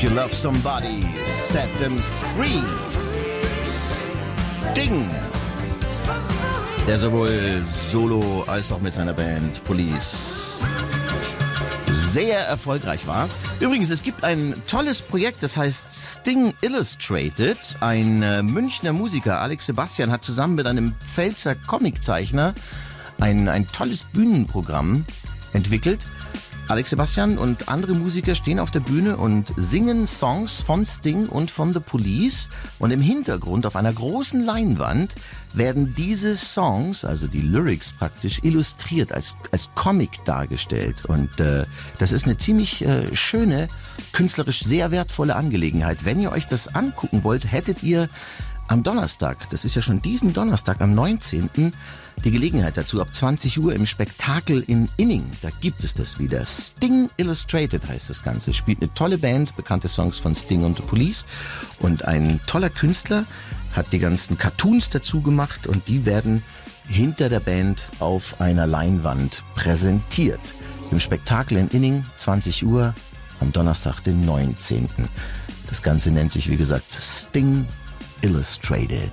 If you love somebody, set them free. Sting. Der sowohl solo als auch mit seiner Band Police sehr erfolgreich war. Übrigens, es gibt ein tolles Projekt, das heißt Sting Illustrated. Ein äh, Münchner Musiker, Alex Sebastian, hat zusammen mit einem Pfälzer Comiczeichner ein, ein tolles Bühnenprogramm entwickelt. Alex Sebastian und andere Musiker stehen auf der Bühne und singen Songs von Sting und von The Police. Und im Hintergrund auf einer großen Leinwand werden diese Songs, also die Lyrics praktisch, illustriert, als, als Comic dargestellt. Und äh, das ist eine ziemlich äh, schöne, künstlerisch sehr wertvolle Angelegenheit. Wenn ihr euch das angucken wollt, hättet ihr am Donnerstag, das ist ja schon diesen Donnerstag, am 19., die Gelegenheit dazu ab 20 Uhr im Spektakel in Inning. Da gibt es das wieder. Sting Illustrated heißt das Ganze. Spielt eine tolle Band, bekannte Songs von Sting und The Police. Und ein toller Künstler hat die ganzen Cartoons dazu gemacht und die werden hinter der Band auf einer Leinwand präsentiert. Im Spektakel in Inning, 20 Uhr, am Donnerstag, den 19. Das Ganze nennt sich, wie gesagt, Sting Illustrated.